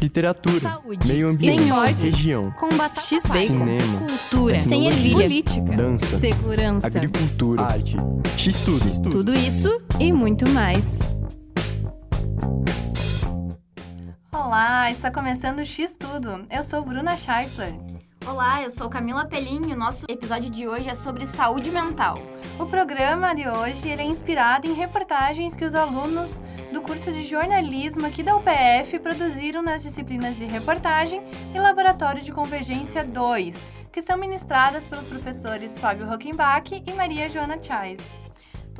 literatura, Saúde. meio ambiente, Esporte. região, Com batata X-Bacon. palha. cinema, Cultura. Sem ervilha. Política. dança, Segurança. agricultura, arte, x-tudo. Tudo isso e muito mais. Olá, está começando o X Tudo. Eu sou Bruna Scheifler. Olá, eu sou Camila Pelim e o nosso episódio de hoje é sobre saúde mental. O programa de hoje ele é inspirado em reportagens que os alunos do curso de jornalismo aqui da UPF produziram nas disciplinas de reportagem e Laboratório de Convergência 2, que são ministradas pelos professores Fábio Hockenbach e Maria Joana Chais.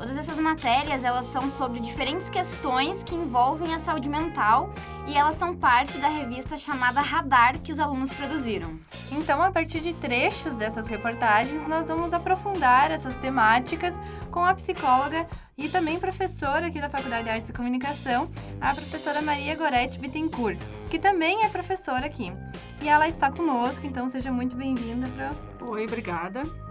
Todas essas matérias, elas são sobre diferentes questões que envolvem a saúde mental e elas são parte da revista chamada Radar que os alunos produziram. Então, a partir de trechos dessas reportagens, nós vamos aprofundar essas temáticas com a psicóloga e também professora aqui da Faculdade de Artes e Comunicação, a professora Maria Gorete Bittencourt, que também é professora aqui. E ela está conosco, então seja muito bem-vinda para Oi, obrigada.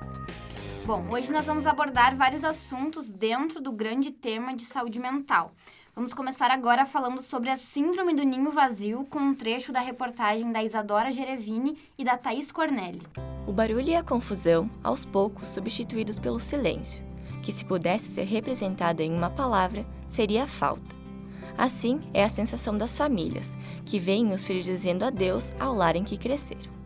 Bom, hoje nós vamos abordar vários assuntos dentro do grande tema de saúde mental. Vamos começar agora falando sobre a Síndrome do Ninho Vazio, com um trecho da reportagem da Isadora Gerevini e da Thaís Cornelli. O barulho e a confusão, aos poucos substituídos pelo silêncio, que se pudesse ser representada em uma palavra, seria a falta. Assim é a sensação das famílias, que veem os filhos dizendo adeus ao lar em que cresceram.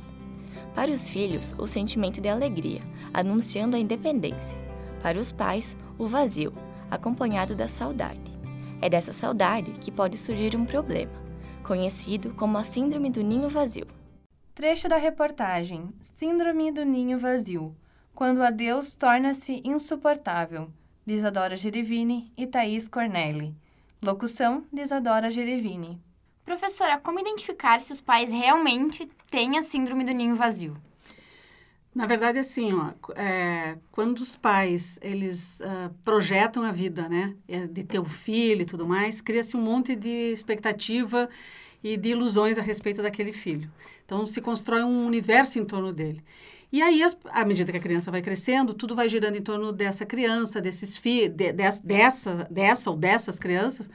Para os filhos, o sentimento de alegria, anunciando a independência. Para os pais, o vazio, acompanhado da saudade. É dessa saudade que pode surgir um problema, conhecido como a Síndrome do Ninho Vazio. Trecho da reportagem: Síndrome do Ninho Vazio. Quando o adeus torna-se insuportável. De Isadora Gerevini e Thaís Cornelli. Locução de Isadora Gerevini. Professora, como identificar se os pais realmente têm a Síndrome do Ninho Vazio? Na verdade, assim, ó, é, quando os pais, eles ah, projetam a vida, né, é, de ter um filho e tudo mais, cria-se um monte de expectativa e de ilusões a respeito daquele filho. Então, se constrói um universo em torno dele. E aí, as, à medida que a criança vai crescendo, tudo vai girando em torno dessa criança, desses filhos, de, des- dessa, dessa ou dessas crianças,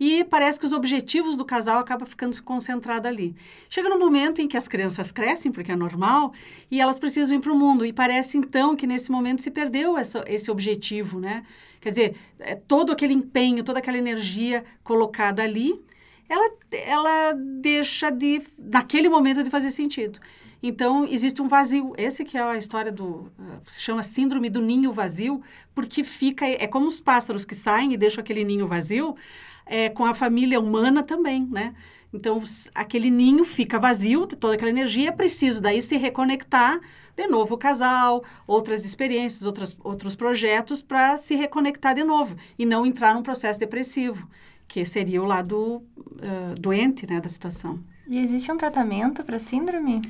e parece que os objetivos do casal acabam ficando concentrados ali. Chega num momento em que as crianças crescem, porque é normal, e elas precisam ir para o mundo. E parece, então, que nesse momento se perdeu essa, esse objetivo, né? Quer dizer, é, todo aquele empenho, toda aquela energia colocada ali, ela, ela deixa de, naquele momento, de fazer sentido. Então, existe um vazio. Esse que é a história do... ah, se chama síndrome do ninho vazio, porque fica... É como os pássaros que saem e deixam aquele ninho vazio, é, com a família humana também, né? Então, aquele ninho fica vazio, toda aquela energia, é preciso daí se reconectar de novo o casal, outras experiências, outras, outros projetos para se reconectar de novo e não entrar num processo depressivo, que seria o lado ah, doente, né, da situação. E existe um tratamento para síndrome?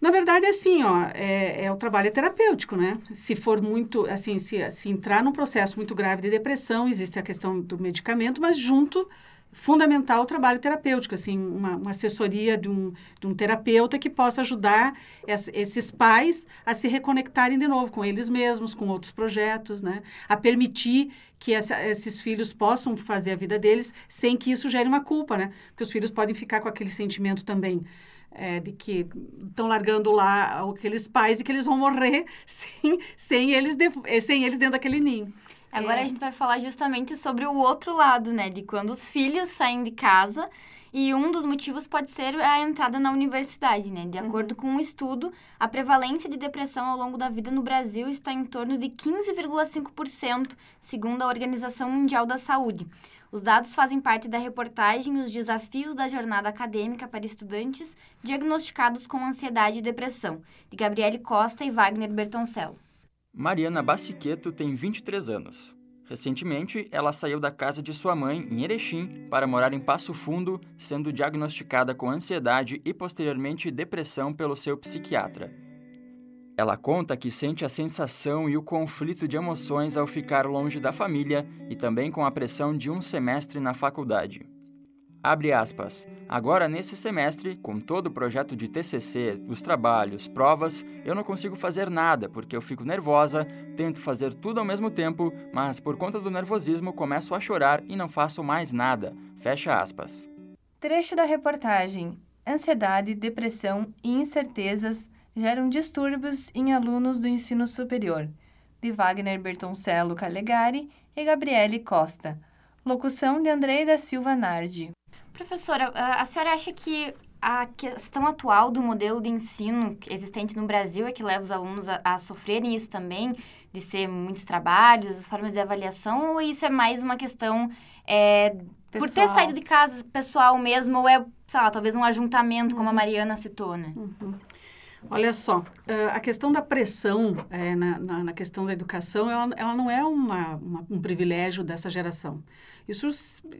Na verdade, assim, ó, é, é o trabalho terapêutico, né? Se for muito, assim, se, se entrar num processo muito grave de depressão, existe a questão do medicamento, mas junto, fundamental o trabalho terapêutico, assim, uma, uma assessoria de um, de um terapeuta que possa ajudar es- esses pais a se reconectarem de novo com eles mesmos, com outros projetos, né? A permitir que essa, esses filhos possam fazer a vida deles sem que isso gere uma culpa, né? Porque os filhos podem ficar com aquele sentimento também é, de que estão largando lá aqueles pais e que eles vão morrer sem, sem, eles, de, eh, sem eles dentro daquele ninho. Agora É. a gente vai falar justamente sobre o outro lado, né? De quando os filhos saem de casa e um dos motivos pode ser a entrada na universidade, né? De acordo com um estudo, a prevalência de depressão ao longo da vida no Brasil está em torno de 15,5%, segundo a Organização Mundial da Saúde. Os dados fazem parte da reportagem Os Desafios da Jornada Acadêmica para Estudantes Diagnosticados com Ansiedade e Depressão, de Gabriele Costa e Wagner Bertoncello. Mariana Bassiqueto tem 23 anos. Recentemente, ela saiu da casa de sua mãe, em Erechim, para morar em Passo Fundo, sendo diagnosticada com ansiedade e posteriormente depressão pelo seu psiquiatra. Ela conta que sente a sensação e o conflito de emoções ao ficar longe da família e também com a pressão de um semestre na faculdade. Abre aspas. Agora, nesse semestre, com todo o projeto de TCC, os trabalhos, provas, eu não consigo fazer nada porque eu fico nervosa, tento fazer tudo ao mesmo tempo, mas por conta do nervosismo começo a chorar e não faço mais nada. Fecha aspas. Trecho da reportagem: Ansiedade, depressão e incertezas geram distúrbios em alunos do ensino superior, de Wagner Bertoncello Calegari e Gabriele Costa. Locução de Andrei da Silva Nardi. Professora, a senhora acha que a questão atual do modelo de ensino existente no Brasil é que leva os alunos a, a sofrerem isso também, de ser muitos trabalhos, as formas de avaliação, ou isso é mais uma questão é, por ter saído de casa pessoal mesmo, ou é, sei lá, talvez um ajuntamento, como a Mariana citou, né? Uhum. Olha só, a questão da pressão é, na, na, na, questão da educação, ela, ela não é uma, uma, um privilégio dessa geração. Isso,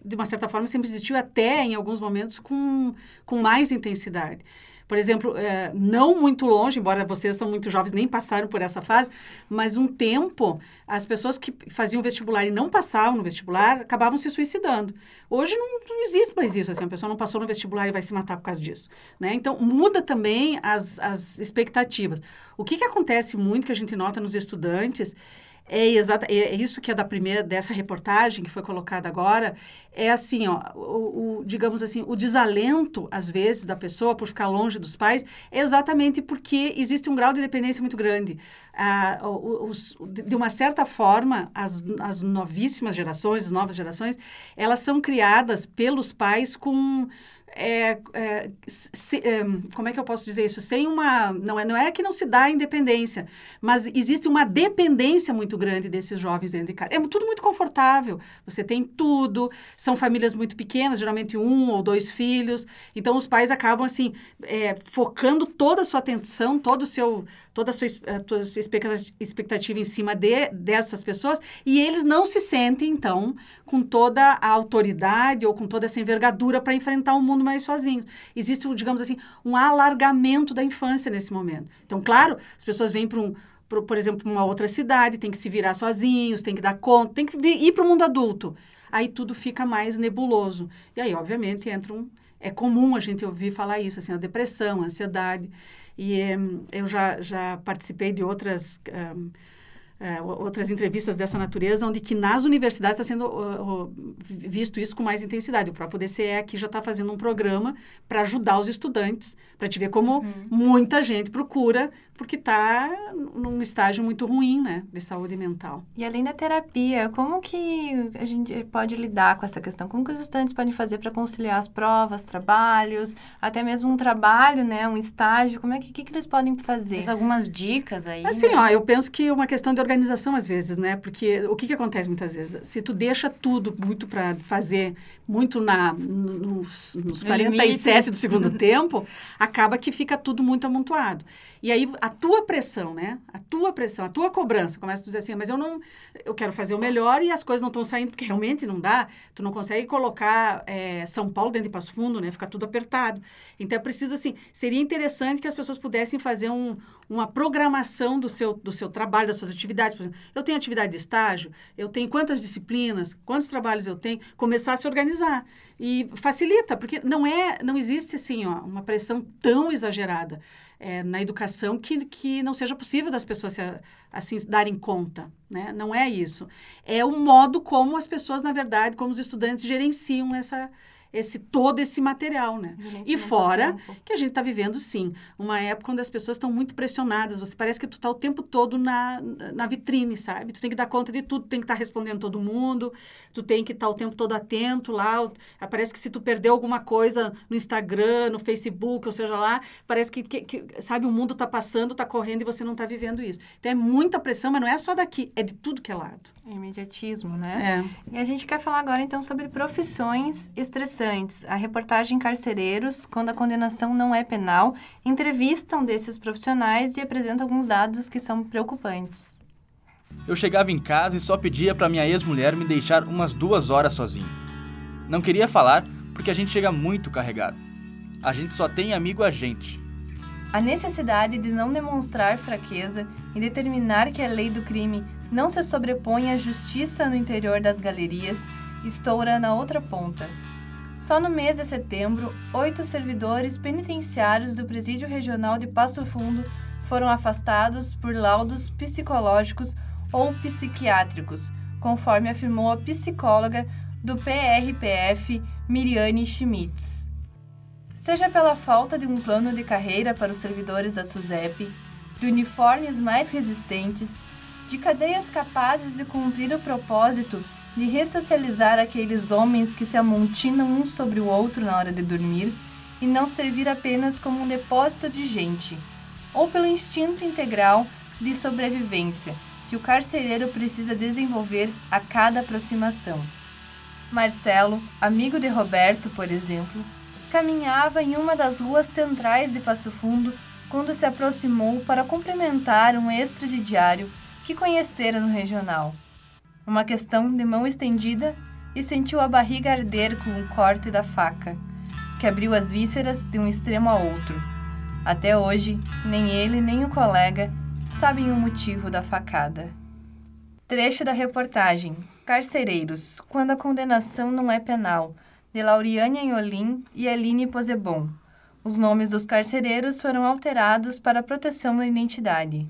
de uma certa forma, sempre existiu até, em alguns momentos, com, com mais intensidade. Por exemplo, é, não muito longe, embora vocês são muito jovens, nem passaram por essa fase, mas um tempo, as pessoas que faziam vestibular e não passavam no vestibular acabavam se suicidando. Hoje não, não existe mais isso, assim, a pessoa não passou no vestibular e vai se matar por causa disso. Né? Então, muda também as, as expectativas. O que, que acontece muito, que a gente nota nos estudantes, é, exata, é, é isso que é da primeira, dessa reportagem que foi colocada agora, é assim, ó, o, o, digamos assim, o desalento, às vezes, da pessoa por ficar longe dos pais, é exatamente porque existe um grau de dependência muito grande. Ah, os, de uma certa forma, as, as novíssimas gerações, as novas gerações, elas são criadas pelos pais com é, é, se, é, como é que eu posso dizer isso? Sem uma. Não é, não é que não se dá a independência, mas existe uma dependência muito grande desses jovens dentro de casa. É tudo muito confortável. Você tem tudo, são famílias muito pequenas, geralmente um ou dois filhos. Então os pais acabam assim, é, focando toda a sua atenção, todo o seu, toda a sua, a sua expectativa em cima de, dessas pessoas, e eles não se sentem, então, com toda a autoridade ou com toda essa envergadura para enfrentar o mundo mais sozinhos. Existe, digamos assim, um alargamento da infância nesse momento. Então, claro, as pessoas vêm para um, por, exemplo, uma outra cidade, tem que se virar sozinhos, tem que dar conta, tem que ir para o mundo adulto. Aí tudo fica mais nebuloso. E aí, obviamente, entra um. É comum a gente ouvir falar isso, assim, a depressão, a ansiedade. E um, eu já, já participei de outras. Um, é, outras entrevistas dessa natureza, onde que nas universidades está sendo uh, uh, visto isso com mais intensidade. O próprio DCE aqui já está fazendo um programa para ajudar os estudantes, para te ver como uhum. muita gente procura, porque está num estágio muito ruim, né, de saúde mental. E além da terapia, como que a gente pode lidar com essa questão? Como que os estudantes podem fazer para conciliar as provas, trabalhos, até mesmo um trabalho, né, um estágio? Como é que, que, que eles podem fazer? Tem algumas dicas aí? Assim, né? ó, eu penso que uma questão de organização às vezes, né? Porque o que, que acontece muitas vezes? Se tu deixa tudo muito para fazer, muito na, nos, nos 47 do segundo tempo, acaba que fica tudo muito amontoado. E aí a tua pressão, né? A tua pressão, a tua cobrança, começa a dizer assim, mas eu não, eu quero fazer o melhor e as coisas não estão saindo porque realmente não dá. Tu não consegue colocar é, São Paulo dentro de Passo Fundo, né? Fica tudo apertado. Então é preciso assim, seria interessante que as pessoas pudessem fazer um, uma programação do seu, do seu trabalho, das suas atividades. Por exemplo, eu tenho atividade de estágio, eu tenho quantas disciplinas, quantos trabalhos eu tenho, começar a se organizar. E facilita, porque não é, não existe assim, ó, uma pressão tão exagerada é, na educação que, que não seja possível das pessoas se, assim darem conta, né? Não é isso. É o modo como as pessoas, na verdade, como os estudantes gerenciam essa esse todo esse material, né? E fora que a gente está vivendo, sim, uma época onde as pessoas estão muito pressionadas. Você parece que tu está o tempo todo na, na vitrine, sabe? Tu tem que dar conta de tudo, tem que estar tá respondendo todo mundo, tu tem que estar tá o tempo todo atento lá. Parece que se tu perdeu alguma coisa no Instagram, no Facebook, ou seja lá, parece que, que, que sabe, o mundo está passando, está correndo e você não está vivendo isso. Então é muita pressão, mas não é só daqui, é de tudo que é lado. É imediatismo, né? É. E a gente quer falar agora então sobre profissões estressantes interessantes. A reportagem Carcereiros, quando a condenação não é penal, entrevistam desses profissionais e apresentam alguns dados que são preocupantes. Eu chegava em casa e só pedia para minha ex-mulher me deixar umas duas horas sozinho. Não queria falar porque a gente chega muito carregado. A gente só tem amigo a gente. A necessidade de não demonstrar fraqueza e determinar que a lei do crime não se sobrepõe à justiça no interior das galerias estoura na outra ponta. Só no mês de setembro, oito servidores penitenciários do Presídio Regional de Passo Fundo foram afastados por laudos psicológicos ou psiquiátricos, conforme afirmou a psicóloga do PRPF, Miriane Schmitz. seja pela falta de um plano de carreira para os servidores da SUSEP, de uniformes mais resistentes, de cadeias capazes de cumprir o propósito de ressocializar aqueles homens que se amontinam um sobre o outro na hora de dormir e não servir apenas como um depósito de gente, ou pelo instinto integral de sobrevivência que o carcereiro precisa desenvolver a cada aproximação. Marcelo, amigo de Roberto, por exemplo, caminhava em uma das ruas centrais de Passo Fundo quando se aproximou para cumprimentar um ex-presidiário que conhecera no regional. Uma questão de mão estendida e sentiu a barriga arder com o corte da faca, que abriu as vísceras de um extremo a outro. Até hoje, nem ele nem o colega sabem o motivo da facada. Trecho da reportagem: Carcereiros, quando a condenação não é penal, de Lauriane Anholim e Aline Posebon. Os nomes dos carcereiros foram alterados para proteção da identidade.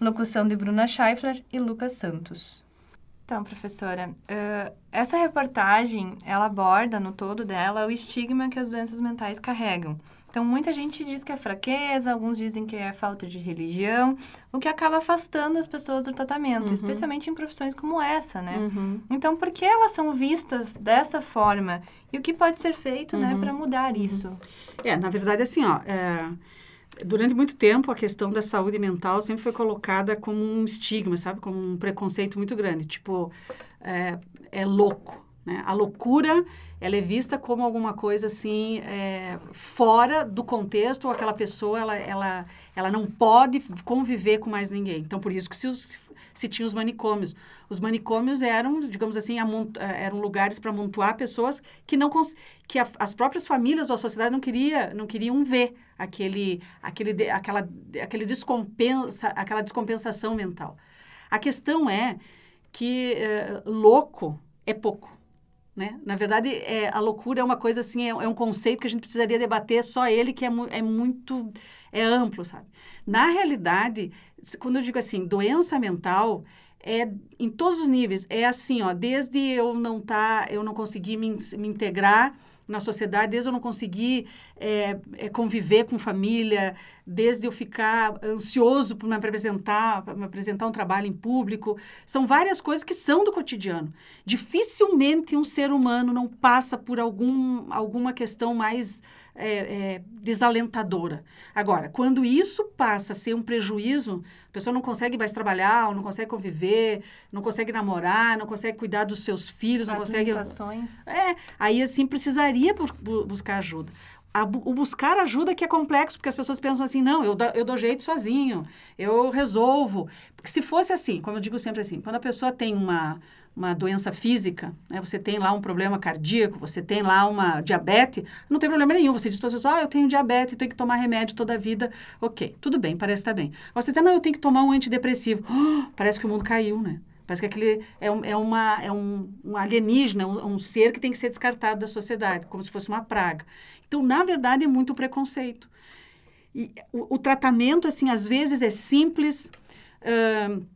Locução de Bruna Scheifler e Lucas Santos. Então, professora, uh, essa reportagem, ela aborda no todo dela o estigma que as doenças mentais carregam. Então, muita gente diz que é fraqueza, alguns dizem que é falta de religião, o que acaba afastando as pessoas do tratamento, uhum. especialmente em profissões como essa, né? Uhum. Então, por que elas são vistas dessa forma? E o que pode ser feito, né, uhum. né, para mudar uhum. isso? É, na verdade, assim, ó, é, durante muito tempo a questão da saúde mental sempre foi colocada como um estigma, sabe? Como um preconceito muito grande. Tipo, é, é louco, né? A loucura, ela é vista como alguma coisa assim, é, fora do contexto, ou aquela pessoa, ela, ela, ela não pode conviver com mais ninguém. Então, por isso que se, se tinha os manicômios. Os manicômios eram, digamos assim, é, eram lugares para amontoar pessoas que não que a, as próprias famílias ou a sociedade não queria não queriam ver aquele aquele aquela aquele descompensa aquela descompensação mental. A questão é que é, louco é pouco. Né? Na verdade, é, a loucura é uma coisa assim, é, é, um conceito que a gente precisaria debater, só ele que é, mu é muito é amplo, sabe? Na realidade, quando eu digo assim, doença mental é em todos os níveis, é assim, ó, desde eu não tá, eu não conseguir me, me integrar na sociedade, desde eu não conseguir é, conviver com família, desde eu ficar ansioso por me apresentar, me apresentar um trabalho em público. São várias coisas que são do cotidiano. Dificilmente um ser humano não passa por algum, alguma questão mais é, é, desalentadora. Agora, quando isso passa a ser um prejuízo, a pessoa não consegue mais trabalhar, não consegue conviver, não consegue namorar, não consegue cuidar dos seus filhos, As não consegue. É, aí assim precisaria bu buscar ajuda. A, o buscar ajuda que é complexo, porque as pessoas pensam assim, não, eu, eu dou jeito sozinho, eu resolvo. Porque se fosse assim, como eu digo sempre assim, quando a pessoa tem uma, uma doença física, né? você tem lá um problema cardíaco, você tem lá uma diabetes, não tem problema nenhum. Você diz para as pessoas, ah, eu tenho diabetes, tenho que tomar remédio toda a vida. Ok, tudo bem, parece estar tá bem. Você diz, não, eu tenho que tomar um antidepressivo. Oh, parece que o mundo caiu, né? Parece que aquele é, um, é, uma, é um, um alienígena, um, um, ser que tem que ser descartado da sociedade, como se fosse uma praga. Então, na verdade, é muito preconceito. E o, o tratamento, assim, às vezes é simples, uh,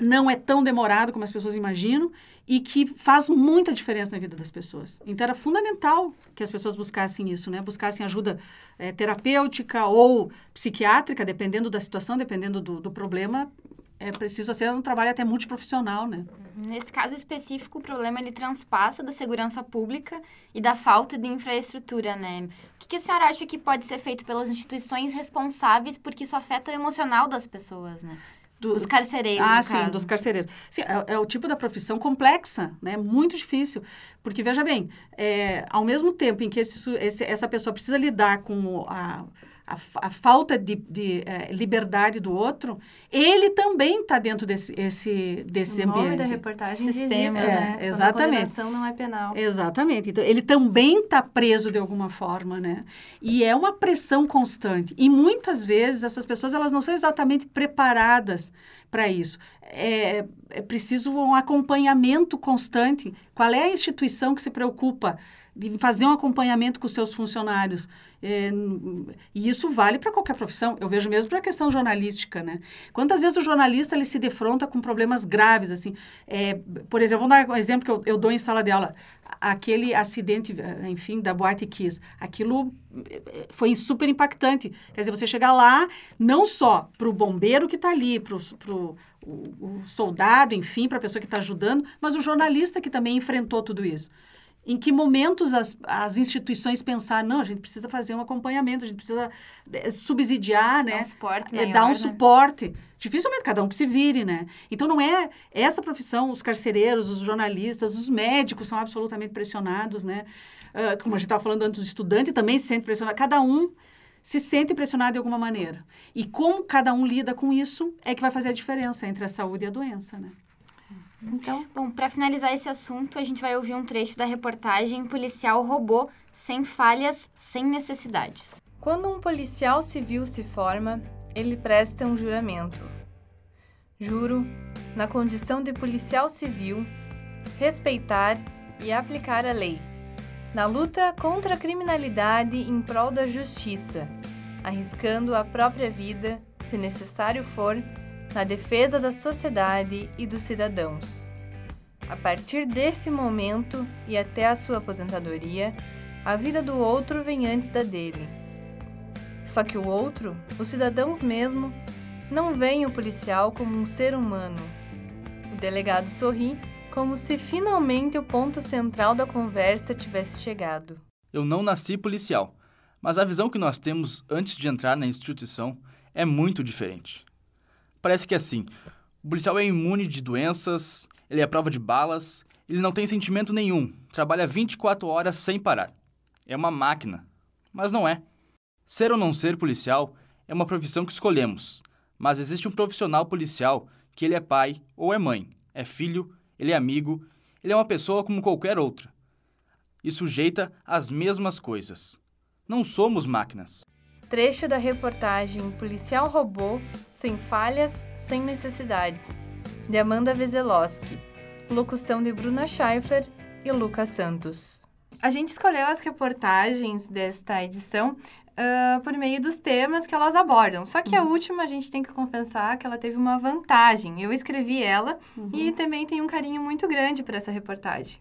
não é tão demorado como as pessoas imaginam e que faz muita diferença na vida das pessoas. Então, era fundamental que as pessoas buscassem isso, né? Buscassem ajuda é, terapêutica ou psiquiátrica, dependendo da situação, dependendo do, do problema. É preciso ser um trabalho até multiprofissional, né? Nesse caso específico, o problema ele transpassa da segurança pública e da falta de infraestrutura, né? O que, que a senhora acha que pode ser feito pelas instituições responsáveis porque isso afeta o emocional das pessoas, né? Do, dos carcereiros, Ah, sim, caso. dos carcereiros. Sim, é, é, o tipo da profissão complexa, né? Muito difícil. Porque, veja bem, é, ao mesmo tempo em que esse, esse, essa pessoa precisa lidar com a a, a falta de, de é, liberdade do outro, ele também está dentro desse, esse, desse o ambiente. nome da reportagem Sistema, diz isso, né? É, exatamente. A não é penal. Exatamente. Então, ele também está preso de alguma forma, né? E é uma pressão constante. E muitas vezes essas pessoas elas não são exatamente preparadas para isso. É, é preciso um acompanhamento constante. Qual é a instituição que se preocupa de fazer um acompanhamento com seus funcionários. É, e isso vale para qualquer profissão. Eu vejo mesmo para a questão jornalística, né? Quantas vezes o jornalista ele se defronta com problemas graves, assim. É, por exemplo, vamos dar um exemplo que eu, eu dou em sala de aula. Aquele acidente, eh, enfim, da Boate Kiss, aquilo eh, foi super impactante. Quer dizer, você chegar lá, não só para o bombeiro que está ali, para o soldado, enfim, para a pessoa que está ajudando, mas o jornalista que também enfrentou tudo isso em que momentos as, as instituições pensaram, não, a gente precisa fazer um acompanhamento, a gente precisa eh, subsidiar, né? Dar um suporte é, maior, dar um né? suporte. Dificilmente cada um que se vire, né? Então não é essa profissão, os carcereiros, os jornalistas, os médicos são absolutamente pressionados, né? Uh, como a gente estava falando antes, o estudante também se sente pressionado. Cada um se sente pressionado de alguma maneira. E como cada um lida com isso é que vai fazer a diferença entre a saúde e a doença, né? Então, bom, para finalizar esse assunto, a gente vai ouvir um trecho da reportagem Policial Robô Sem Falhas, Sem Necessidades. Quando um policial civil se forma, ele presta um juramento. Juro, na condição de policial civil, respeitar e aplicar a lei, na luta contra a criminalidade em prol da justiça, arriscando a própria vida, se necessário for, na defesa da sociedade e dos cidadãos. A partir desse momento e até a sua aposentadoria, a vida do outro vem antes da dele. Só que o outro, os cidadãos mesmo, não veem o policial como um ser humano. O delegado sorri, como se finalmente o ponto central da conversa tivesse chegado. Eu não nasci policial, mas a visão que nós temos antes de entrar na instituição é muito diferente. Parece que é assim: o policial é imune de doenças, ele é prova de balas, ele não tem sentimento nenhum, trabalha 24 horas sem parar. É uma máquina. Mas não é. Ser ou não ser policial é uma profissão que escolhemos, mas existe um profissional policial que ele é pai ou é mãe, é filho, ele é amigo, ele é uma pessoa como qualquer outra. E sujeita às mesmas coisas. Não somos máquinas. Trecho da reportagem Policial Robô Sem Falhas, Sem Necessidades, de Amanda Vezeloski. Locução de Bruna Scheifler e Lucas Santos. A gente escolheu as reportagens desta edição uh, por meio dos temas que elas abordam. Só que a última a gente tem que confessar que ela teve uma vantagem. Eu escrevi ela e também tenho um carinho muito grande por essa reportagem.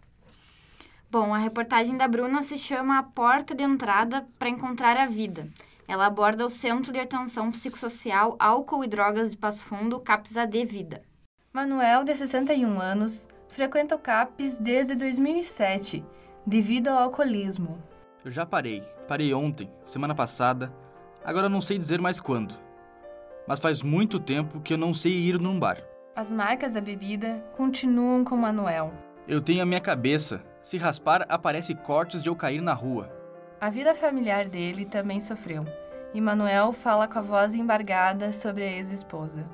Bom, a reportagem da Bruna se chama A Porta de Entrada para Encontrar a Vida. Ela aborda o Centro de Atenção Psicossocial Álcool e Drogas de Passo Fundo, CAPS-AD Vida. Manuel, de 61 anos, frequenta o CAPES desde 2007, devido ao alcoolismo. Eu já parei. Parei ontem, semana passada. Agora não sei dizer mais quando. Mas faz muito tempo que eu não sei ir num bar. As marcas da bebida continuam com Manuel. Eu tenho a minha cabeça. Se raspar, aparece cortes de eu cair na rua. A vida familiar dele também sofreu. E Manuel fala com a voz embargada sobre a ex-esposa.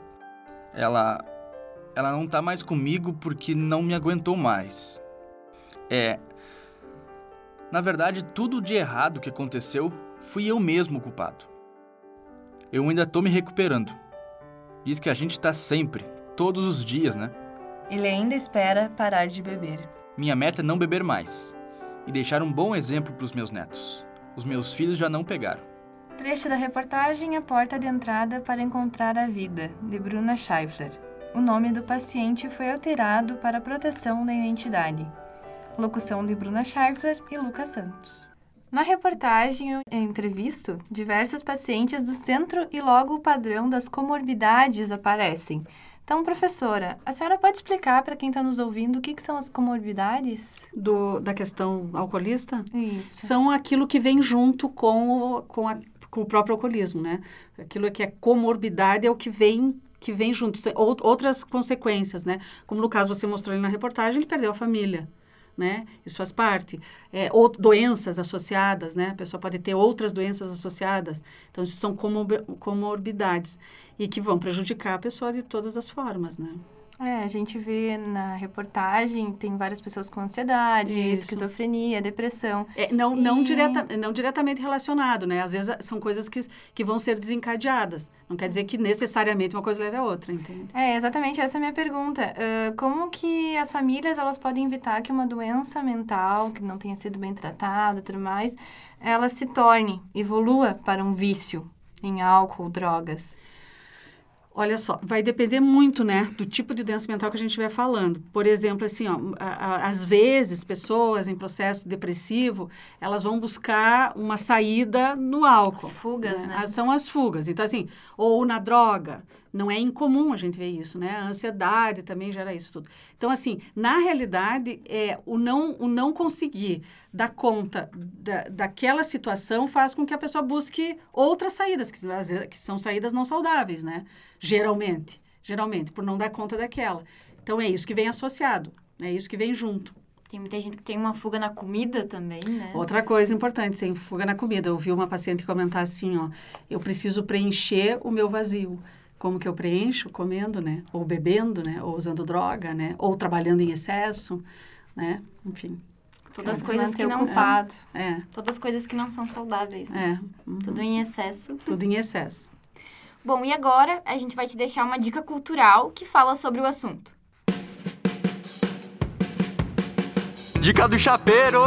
Ela. Ela não tá mais comigo porque não me aguentou mais. É. Na verdade, tudo de errado que aconteceu fui eu mesmo o culpado. Eu ainda tô me recuperando. Diz que a gente tá sempre, todos os dias, né? Ele ainda espera parar de beber. Minha meta é não beber mais e deixar um bom exemplo para os meus netos. Os meus filhos já não pegaram. Trecho da reportagem A Porta de Entrada para Encontrar a Vida, de Bruna Scheifler. O nome do paciente foi alterado para proteção da identidade. Locução de Bruna Scheifler e Lucas Santos. Na reportagem, eu entrevisto diversos pacientes do centro e logo o padrão das comorbidades aparecem. Então, professora, a senhora pode explicar para quem está nos ouvindo o que, que são as comorbidades? Do, da questão alcoolista? Isso. São aquilo que vem junto com o, com, a, com o próprio alcoolismo, né? Aquilo que é comorbidade é o que vem que vem junto, Ou- outras consequências, né? Como no caso você mostrou ali na reportagem, ele perdeu a família, né? Isso faz parte. É, ou doenças associadas, né? A pessoa pode ter outras doenças associadas. Então, isso são comorbi- comorbidades e que vão prejudicar a pessoa de todas as formas, né? É, a gente vê na reportagem, tem várias pessoas com ansiedade, Isso. esquizofrenia, depressão. É, não, não, E- direta, não diretamente relacionado, né? Às vezes são coisas que, que vão ser desencadeadas. Não quer dizer que necessariamente uma coisa leve a outra, entende? É, exatamente, essa é a minha pergunta. Ah, como que as famílias, elas podem evitar que uma doença mental, que não tenha sido bem tratada e tudo mais, ela se torne, evolua para um vício em álcool, drogas? Olha só, vai depender muito, né, do tipo de doença mental que a gente estiver falando. Por exemplo, assim, ó, a, a, às vezes, pessoas em processo depressivo, elas vão buscar uma saída no álcool. As fugas, né? As- São as fugas. Então, assim, ou na droga. Não é incomum a gente ver isso, né? A ansiedade também gera isso tudo. Então, assim, na realidade, é, o, não, o não conseguir dar conta da, daquela situação faz com que a pessoa busque outras saídas, que, que são saídas não saudáveis, né? Geralmente. Geralmente, por não dar conta daquela. Então, é isso que vem associado. É isso que vem junto. Tem muita gente que tem uma fuga na comida também, né? Outra coisa importante, tem fuga na comida. Eu ouvi uma paciente comentar assim, ó, eu preciso preencher o meu vazio. Como que eu preencho? Comendo, né? Ou bebendo, né? Ou usando droga, né? Ou trabalhando em excesso, né? Enfim, Todas as Se coisas que não ocupado. é, Todas as coisas que não são saudáveis, né? é. uhum. Tudo em excesso. Tudo em excesso. Bom, e agora a gente vai te deixar uma dica cultural que fala sobre o assunto. Dica do chapeiro.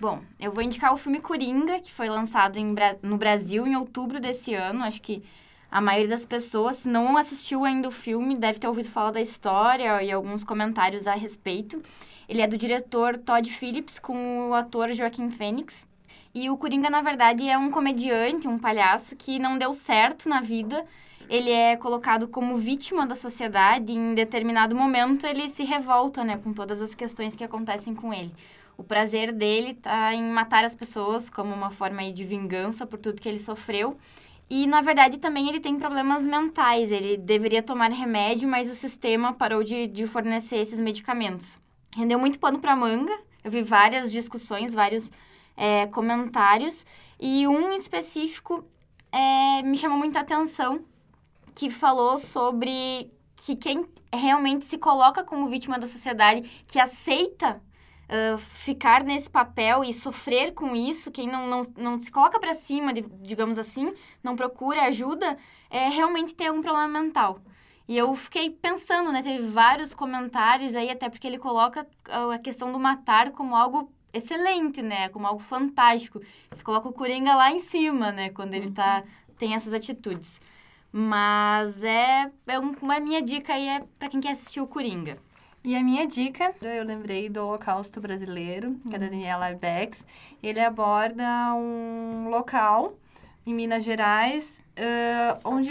Bom, eu vou indicar o filme Coringa, que foi lançado em Bra- no Brasil em outubro desse ano. Acho que a maioria das pessoas, se não assistiu ainda o filme, deve ter ouvido falar da história e alguns comentários a respeito. Ele é do diretor Todd Phillips com o ator Joaquim Phoenix. E o Coringa, na verdade, é um comediante, um palhaço que não deu certo na vida. Ele é colocado como vítima da sociedade e em determinado momento ele se revolta, né, com todas as questões que acontecem com ele. O prazer dele tá em matar as pessoas como uma forma de vingança por tudo que ele sofreu. E, na verdade, também ele tem problemas mentais. Ele deveria tomar remédio, mas o sistema parou de, de fornecer esses medicamentos. Rendeu muito pano para manga. Eu vi várias discussões, vários é, comentários. E um específico é, me chamou muita atenção, que falou sobre que quem realmente se coloca como vítima da sociedade, que aceita ah, ficar nesse papel e sofrer com isso, quem não, não, não se coloca para cima, de- digamos assim, não procura ajuda, é, realmente tem algum problema mental. E eu fiquei pensando, né? Teve vários comentários aí, até porque ele coloca a questão do matar como algo excelente, né? Como algo fantástico. Eles colocam o Coringa lá em cima, né? Quando ele tá, tem essas atitudes. Mas é, é um- uma minha dica aí é para quem quer assistir o Coringa. E a minha dica, eu lembrei do Holocausto Brasileiro, que é da Daniela Arbex. Ele aborda um local em Minas Gerais, ãh, onde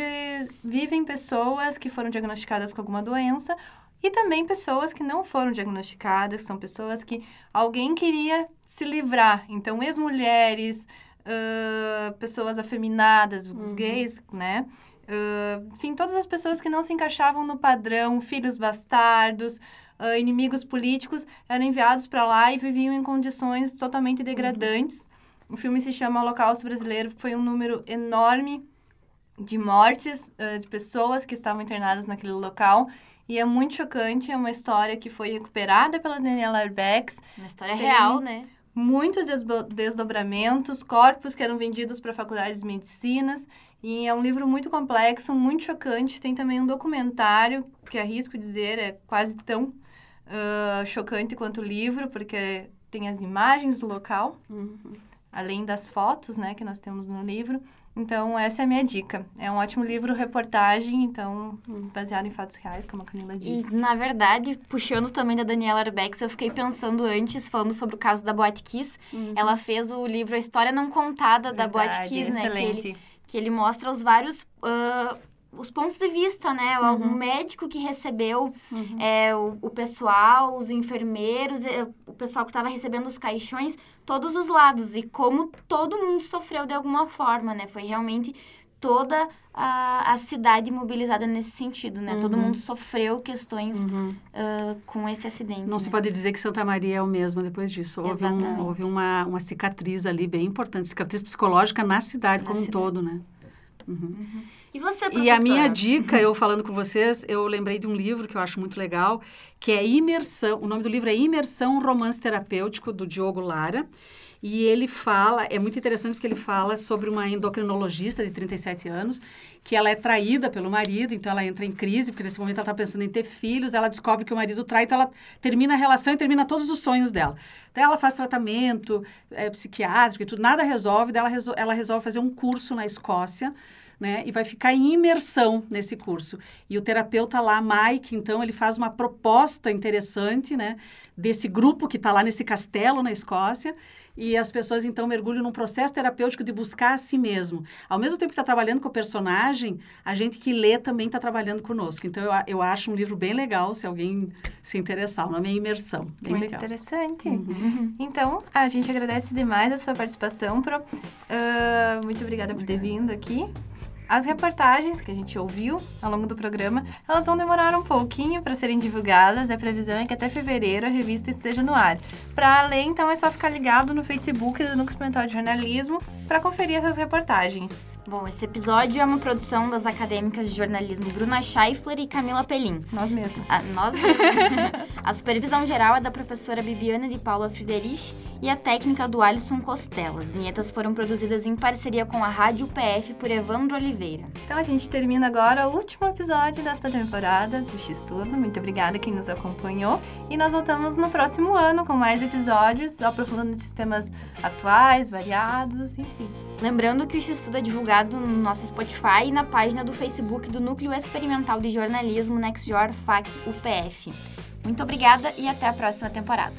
vivem pessoas que foram diagnosticadas com alguma doença e também pessoas que não foram diagnosticadas, são pessoas que alguém queria se livrar. Então, ex-mulheres, ãh, pessoas afeminadas, os gays, né? Ãh, enfim, todas as pessoas que não se encaixavam no padrão, filhos bastardos, ah, inimigos políticos, eram enviados para lá e viviam em condições totalmente degradantes. O filme se chama Holocausto Brasileiro, foi um número enorme de mortes ah, de pessoas que estavam internadas naquele local. E é muito chocante, é uma história que foi recuperada pela Daniela Arbex, Uma história Tem- real, né? muitos desdobramentos, corpos que eram vendidos para faculdades de medicinas. E é um livro muito complexo, muito chocante. Tem também um documentário, que arrisco dizer é quase tão ah, chocante quanto o livro, porque tem as imagens do local, além das fotos né, que nós temos no livro. Então, essa é a minha dica. É um ótimo livro, reportagem, então, baseado em fatos reais, como a Camila E, disse. na verdade, puxando também da Daniela Arbex, eu fiquei pensando antes, falando sobre o caso da Boate Kiss. Ela fez o livro A História Não Contada da Boate Verdade, Kiss, né? Que Excelente. ele, que ele mostra os vários... ah, os pontos de vista, né? O Uhum. médico que recebeu é, o, o pessoal, os enfermeiros, é, o pessoal que estava recebendo os caixões, todos os lados. E como todo mundo sofreu de alguma forma, né? Foi realmente toda a, a cidade mobilizada nesse sentido, né? Todo mundo sofreu questões ah, com esse acidente. Não se né? pode dizer que Santa Maria é o mesmo depois disso. Houve, um- houve uma, uma cicatriz ali bem importante, cicatriz psicológica na cidade Na como um cidade. todo, né? E você, professora? E a minha dica, eu falando com vocês, eu lembrei de um livro que eu acho muito legal, que é Imersão. O nome do livro é Imersão, um Romance Terapêutico, do Diogo Lara. E ele fala, é muito interessante porque ele fala sobre uma endocrinologista de 37 anos, que ela é traída pelo marido, então ela entra em crise, porque nesse momento ela está pensando em ter filhos, ela descobre que o marido trai, então ela termina a relação e termina todos os sonhos dela. Então ela faz tratamento é, psiquiátrico e tudo, nada resolve, daí ela, resol- ela resolve fazer um curso na Escócia, né? E vai ficar em imersão nesse curso. E o terapeuta lá, Mike, então, ele faz uma proposta interessante, né? Desse grupo que está lá nesse castelo na Escócia. E as pessoas, então, mergulham num processo terapêutico de buscar a si mesmo. Ao mesmo tempo que está trabalhando com o personagem, a gente que lê também está trabalhando conosco. Então, eu, eu acho um livro bem legal, se alguém se interessar. O nome é Imersão. Bem Muito legal. interessante. Então, a gente agradece demais a sua participação, Pro. Ah, muito obrigada por ter vindo aqui. As reportagens que a gente ouviu ao longo do programa, elas vão demorar um pouquinho para serem divulgadas. A previsão é que até fevereiro a revista esteja no ar. Para ler, então, é só ficar ligado no Facebook do Núcleo Experimental de Jornalismo para conferir essas reportagens. Bom, esse episódio é uma produção das acadêmicas de jornalismo Bruna Scheifler e Camila Pelim. Nós mesmos. A, nós mesmas. a supervisão geral é da professora Bibiana de Paula Friderich e a técnica do Alisson Costela. As vinhetas foram produzidas em parceria com a Rádio PF por Evandro Oliveira. Então a gente termina agora o último episódio desta temporada do X Tudo. Muito obrigada quem nos acompanhou. E nós voltamos no próximo ano com mais episódios, aprofundando esses temas atuais, variados, enfim. Lembrando que o X-Estudo é divulgado no nosso Spotify e na página do Facebook do Núcleo Experimental de Jornalismo NextJor FAC UPF. Muito obrigada e até a próxima temporada.